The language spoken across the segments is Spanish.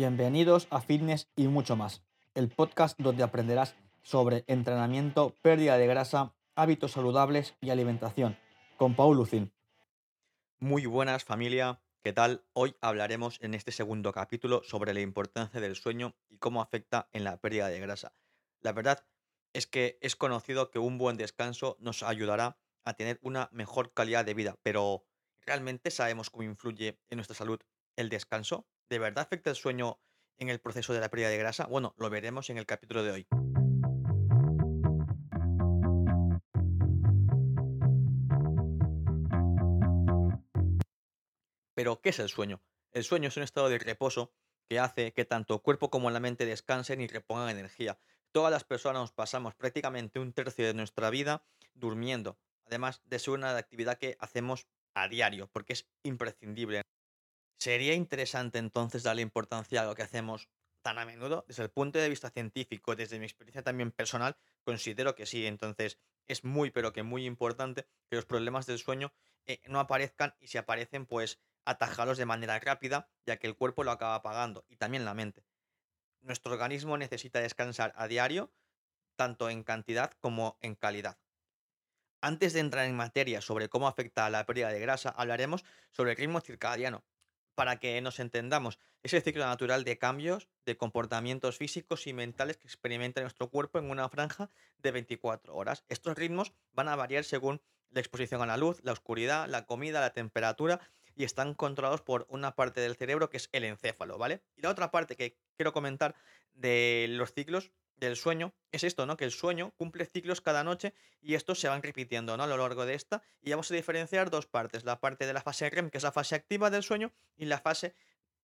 Bienvenidos a Fitness y mucho más, el podcast donde aprenderás sobre entrenamiento, pérdida de grasa, hábitos saludables y alimentación, con Paul Lucin. Muy buenas familia, ¿qué tal? Hoy hablaremos en este segundo capítulo sobre la importancia del sueño y cómo afecta en la pérdida de grasa. La verdad es que es conocido que un buen descanso nos ayudará a tener una mejor calidad de vida, pero ¿realmente sabemos cómo influye en nuestra salud el descanso? ¿De verdad afecta el sueño en el proceso de la pérdida de grasa? Bueno, lo veremos en el capítulo de hoy. Pero, ¿qué es el sueño? El sueño es un estado de reposo que hace que tanto el cuerpo como la mente descansen y repongan energía. Todas las personas pasamos prácticamente un tercio de nuestra vida durmiendo, además de ser una actividad que hacemos a diario, porque es imprescindible. Sería interesante entonces darle importancia a lo que hacemos tan a menudo. Desde el punto de vista científico, desde mi experiencia también personal, considero que sí. Entonces es muy, pero que muy importante que los problemas del sueño eh, no aparezcan y si aparecen, pues atajarlos de manera rápida, ya que el cuerpo lo acaba pagando y también la mente. Nuestro organismo necesita descansar a diario, tanto en cantidad como en calidad. Antes de entrar en materia sobre cómo afecta a la pérdida de grasa, hablaremos sobre el ritmo circadiano, para que nos entendamos. Es el ciclo natural de cambios de comportamientos físicos y mentales que experimenta nuestro cuerpo en una franja de 24 horas. Estos ritmos van a variar según la exposición a la luz, la oscuridad, la comida, la temperatura y están controlados por una parte del cerebro que es el encéfalo, ¿vale? Y la otra parte que quiero comentar de los ciclos del sueño es esto, ¿no? Que el sueño cumple ciclos cada noche y estos se van repitiendo, ¿no? A lo largo de esta. Y vamos a diferenciar dos partes, la parte de la fase REM, que es la fase activa del sueño, y la fase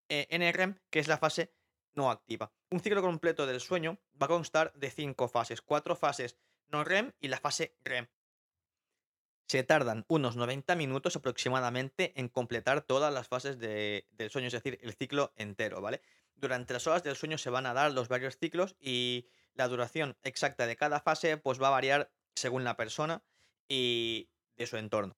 eh, NREM, que es la fase no activa. Un ciclo completo del sueño va a constar de cinco fases, cuatro fases no REM y la fase REM se tardan unos 90 minutos aproximadamente en completar todas las fases del sueño, es decir, el ciclo entero, ¿vale? Durante las horas del sueño se van a dar los varios ciclos y la duración exacta de cada fase pues va a variar según la persona y de su entorno.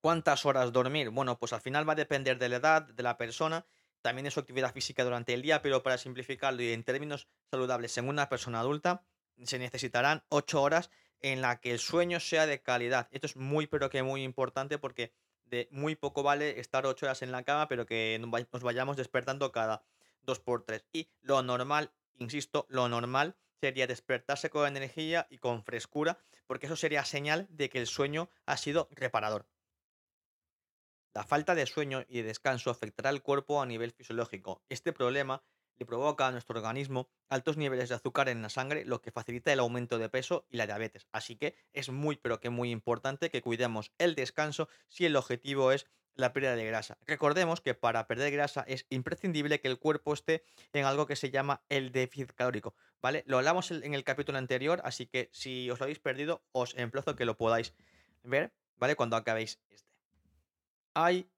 ¿Cuántas horas dormir? Bueno, pues al final va a depender de la edad de la persona, también de su actividad física durante el día, pero para simplificarlo y en términos saludables en una persona adulta se necesitarán 8 horas en la que el sueño sea de calidad. Esto es muy, pero que muy importante porque de muy poco vale estar ocho horas en la cama, pero que nos vayamos despertando cada dos por tres. Y lo normal, insisto, lo normal sería despertarse con energía y con frescura, porque eso sería señal de que el sueño ha sido reparador. La falta de sueño y de descanso afectará al cuerpo a nivel fisiológico. Este problema le provoca a nuestro organismo altos niveles de azúcar en la sangre, lo que facilita el aumento de peso y la diabetes. Así que es muy, pero que muy importante que cuidemos el descanso si el objetivo es la pérdida de grasa. Recordemos que para perder grasa es imprescindible que el cuerpo esté en algo que se llama el déficit calórico, ¿vale? Lo hablamos en el capítulo anterior, así que si os lo habéis perdido, os emplazo que lo podáis ver, ¿vale? Cuando acabéis este. Hay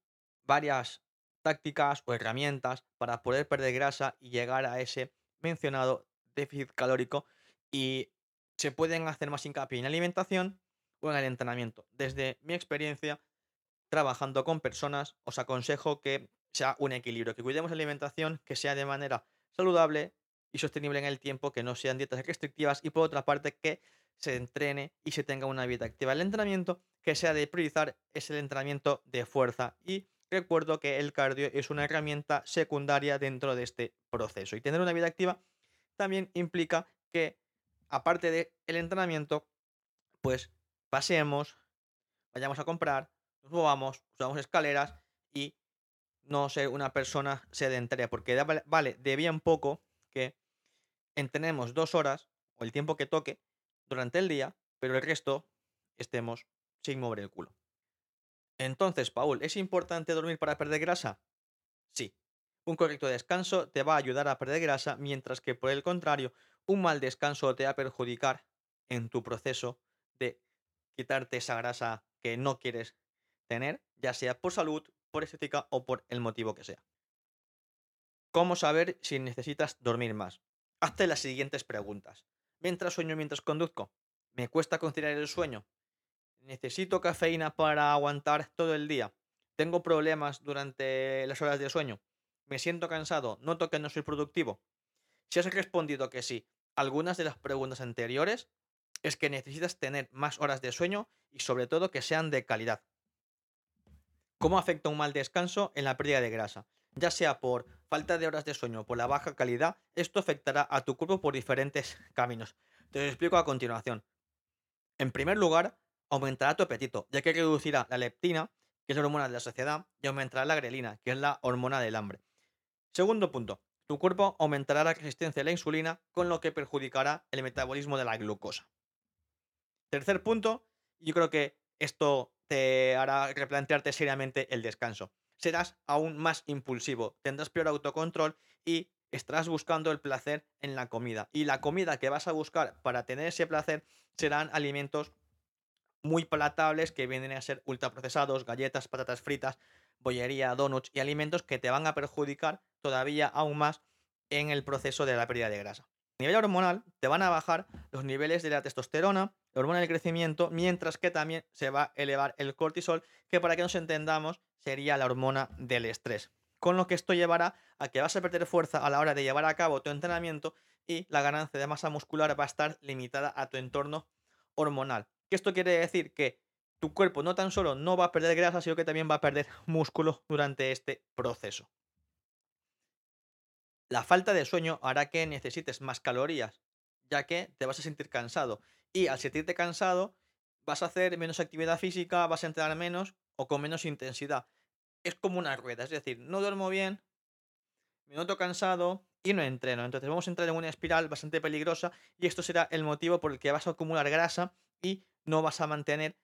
varias tácticas o herramientas para poder perder grasa y llegar a ese mencionado déficit calórico y se pueden hacer más hincapié en alimentación o en el entrenamiento. Desde mi experiencia trabajando con personas, os aconsejo que sea un equilibrio, que cuidemos la alimentación, que sea de manera saludable y sostenible en el tiempo, que no sean dietas restrictivas y por otra parte que se entrene y se tenga una vida activa. El entrenamiento que sea de priorizar es el entrenamiento de fuerza y recuerdo que el cardio es una herramienta secundaria dentro de este proceso. Y tener una vida activa también implica que, aparte del entrenamiento, pues paseemos, vayamos a comprar, nos movamos, usamos escaleras y no ser una persona sedentaria, porque vale de bien poco que entrenemos dos horas o el tiempo que toque durante el día, pero el resto estemos sin mover el culo. Entonces, Paul, ¿es importante dormir para perder grasa? Sí. Un correcto descanso te va a ayudar a perder grasa, mientras que por el contrario, un mal descanso te va a perjudicar en tu proceso de quitarte esa grasa que no quieres tener, ya sea por salud, por estética o por el motivo que sea. ¿Cómo saber si necesitas dormir más? Hazte las siguientes preguntas. ¿Mientras sueño mientras conduzco? ¿Me cuesta conciliar el sueño? necesito cafeína para aguantar todo el día. Tengo problemas durante las horas de sueño. me siento cansado, noto que no soy productivo. Si has respondido que sí, algunas de las preguntas anteriores, es que necesitas tener más horas de sueño y sobre todo que sean de calidad. ¿Cómo afecta un mal descanso en la pérdida de grasa? Ya sea por falta de horas de sueño o por la baja calidad, esto afectará a tu cuerpo por diferentes caminos. Te lo explico a continuación. En primer lugar, aumentará tu apetito, ya que reducirá la leptina, que es la hormona de la saciedad, y aumentará la grelina, que es la hormona del hambre. Segundo punto, tu cuerpo aumentará la resistencia a la insulina, con lo que perjudicará el metabolismo de la glucosa. Tercer punto, yo creo que esto te hará replantearte seriamente el descanso. Serás aún más impulsivo, tendrás peor autocontrol y estarás buscando el placer en la comida. Y la comida que vas a buscar para tener ese placer serán alimentos muy palatables que vienen a ser ultraprocesados, galletas, patatas fritas, bollería, donuts y alimentos que te van a perjudicar todavía aún más en el proceso de la pérdida de grasa. Nivel hormonal, te van a bajar los niveles de la testosterona, la hormona del crecimiento, mientras que también se va a elevar el cortisol, que para que nos entendamos sería la hormona del estrés. Con lo que esto llevará a que vas a perder fuerza a la hora de llevar a cabo tu entrenamiento y la ganancia de masa muscular va a estar limitada a tu entorno hormonal. Esto quiere decir que tu cuerpo no tan solo no va a perder grasa, sino que también va a perder músculo durante este proceso. La falta de sueño hará que necesites más calorías, ya que te vas a sentir cansado. Y al sentirte cansado, vas a hacer menos actividad física, vas a entrenar menos o con menos intensidad. Es como una rueda, es decir, no duermo bien, me noto cansado y no entreno. Entonces vamos a entrar en una espiral bastante peligrosa y esto será el motivo por el que vas a acumular grasa y no vas a mantener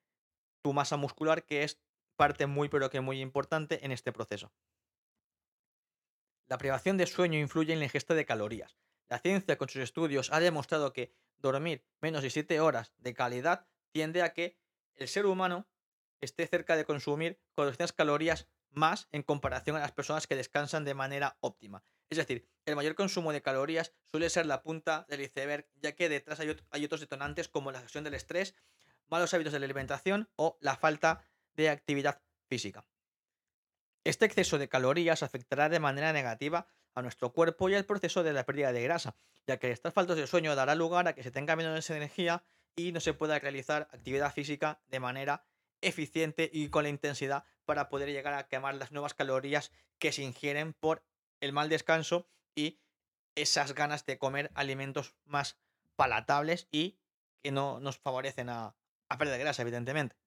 tu masa muscular, que es parte muy pero que muy importante en este proceso. La privación de sueño influye en la ingesta de calorías. La ciencia con sus estudios ha demostrado que dormir menos de 7 horas de calidad tiende a que el ser humano esté cerca de consumir 400 calorías más en comparación a las personas que descansan de manera óptima. Es decir, el mayor consumo de calorías suele ser la punta del iceberg, ya que detrás hay, otros detonantes como la gestión del estrés, malos hábitos de la alimentación o la falta de actividad física. Este exceso de calorías afectará de manera negativa a nuestro cuerpo y al proceso de la pérdida de grasa, ya que estas faltas de sueño dará lugar a que se tenga menos energía y no se pueda realizar actividad física de manera eficiente y con la intensidad para poder llegar a quemar las nuevas calorías que se ingieren por el mal descanso y esas ganas de comer alimentos más palatables y que no nos favorecen a, a perder grasa, evidentemente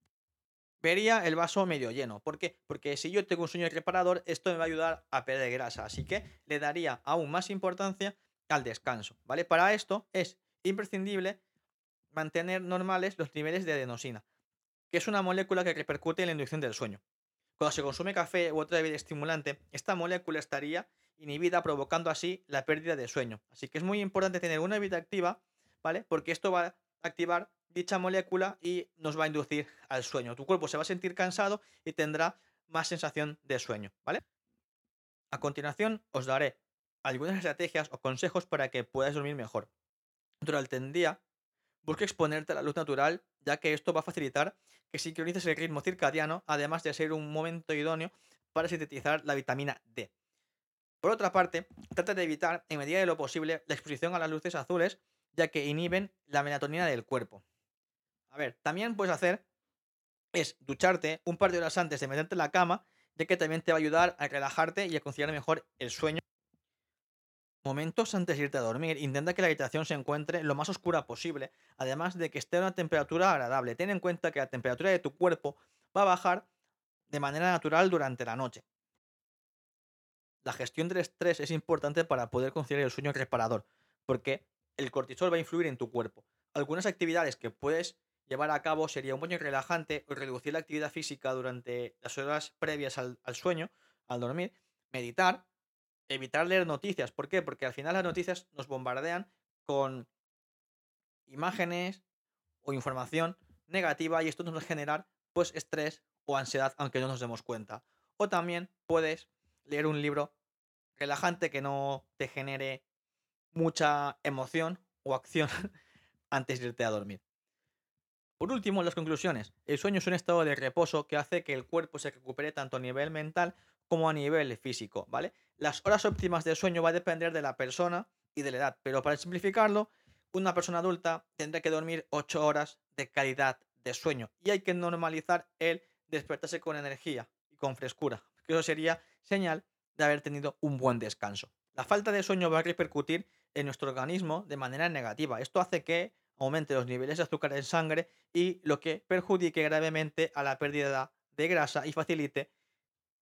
vería el vaso medio lleno. ¿Por qué? Porque si yo tengo un sueño reparador, esto me va a ayudar a perder grasa. Así que le daría aún más importancia al descanso. ¿Vale? Para esto es imprescindible mantener normales los niveles de adenosina, que es una molécula que repercute en la inducción del sueño. Cuando se consume café u otra bebida estimulante, esta molécula estaría inhibida, provocando así la pérdida de sueño. Así que es muy importante tener una vida activa, ¿vale? Porque esto va a activar dicha molécula y nos va a inducir al sueño. Tu cuerpo se va a sentir cansado y tendrá más sensación de sueño, ¿vale? A continuación os daré algunas estrategias o consejos para que puedas dormir mejor. Durante el día, busca exponerte a la luz natural, ya que esto va a facilitar que sincronices el ritmo circadiano, además de ser un momento idóneo para sintetizar la vitamina D. Por otra parte, trata de evitar, en medida de lo posible, la exposición a las luces azules, ya que inhiben la melatonina del cuerpo. A ver, también puedes hacer es ducharte un par de horas antes de meterte en la cama, ya que también te va a ayudar a relajarte y a conciliar mejor el sueño. Momentos antes de irte a dormir, intenta que la habitación se encuentre lo más oscura posible, además de que esté a una temperatura agradable. Ten en cuenta que la temperatura de tu cuerpo va a bajar de manera natural durante la noche. La gestión del estrés es importante para poder conciliar el sueño reparador, porque el cortisol va a influir en tu cuerpo. Algunas actividades que puedes llevar a cabo sería un baño relajante o reducir la actividad física durante las horas previas al, sueño, al dormir, meditar, evitar leer noticias. ¿Por qué? Porque al final las noticias nos bombardean con imágenes o información negativa y esto nos va a generar pues estrés o ansiedad aunque no nos demos cuenta. O también puedes leer un libro relajante que no te genere mucha emoción o acción antes de irte a dormir. Por último, las conclusiones. El sueño es un estado de reposo que hace que el cuerpo se recupere tanto a nivel mental como a nivel físico, ¿vale? Las horas óptimas de sueño va a depender de la persona y de la edad, pero para simplificarlo, una persona adulta tendrá que dormir 8 horas de calidad de sueño y hay que normalizar el despertarse con energía y con frescura, que eso sería señal de haber tenido un buen descanso. La falta de sueño va a repercutir en nuestro organismo de manera negativa. Esto hace que aumente los niveles de azúcar en sangre y lo que perjudique gravemente a la pérdida de grasa y facilite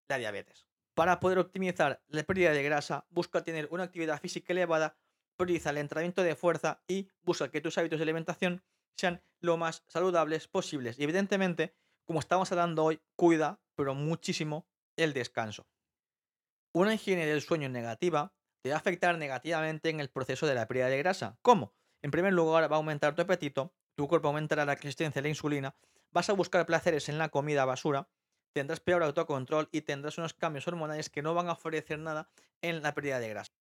la diabetes. Para poder optimizar la pérdida de grasa, busca tener una actividad física elevada, prioriza el entrenamiento de fuerza y busca que tus hábitos de alimentación sean lo más saludables posibles. Y evidentemente, como estamos hablando hoy, cuida, pero muchísimo, el descanso. Una higiene del sueño negativa te va a afectar negativamente en el proceso de la pérdida de grasa. ¿Cómo? En primer lugar, va a aumentar tu apetito, tu cuerpo aumentará la resistencia a la insulina, vas a buscar placeres en la comida basura, tendrás peor autocontrol y tendrás unos cambios hormonales que no van a ofrecer nada en la pérdida de grasa.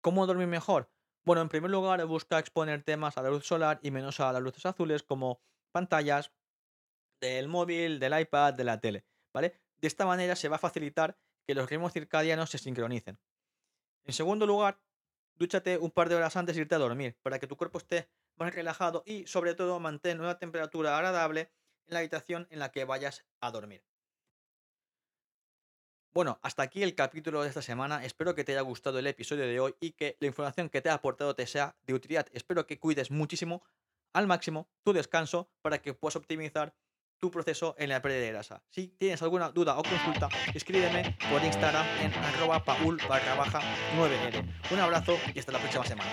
¿Cómo dormir mejor? Bueno, en primer lugar, busca exponerte más a la luz solar y menos a las luces azules como pantallas del móvil, del iPad, de la tele, ¿vale? De esta manera se va a facilitar que los ritmos circadianos se sincronicen. En segundo lugar, dúchate un par de horas antes de irte a dormir para que tu cuerpo esté más relajado y sobre todo mantén una temperatura agradable en la habitación en la que vayas a dormir. Bueno, hasta aquí el capítulo de esta semana. Espero que te haya gustado el episodio de hoy y que la información que te ha aportado te sea de utilidad. Espero que cuides muchísimo, al máximo, tu descanso para que puedas optimizar tu proceso en la pérdida de grasa. Si tienes alguna duda o consulta, escríbeme por Instagram en arroba paul barra baja 9R. Un abrazo y hasta la próxima semana.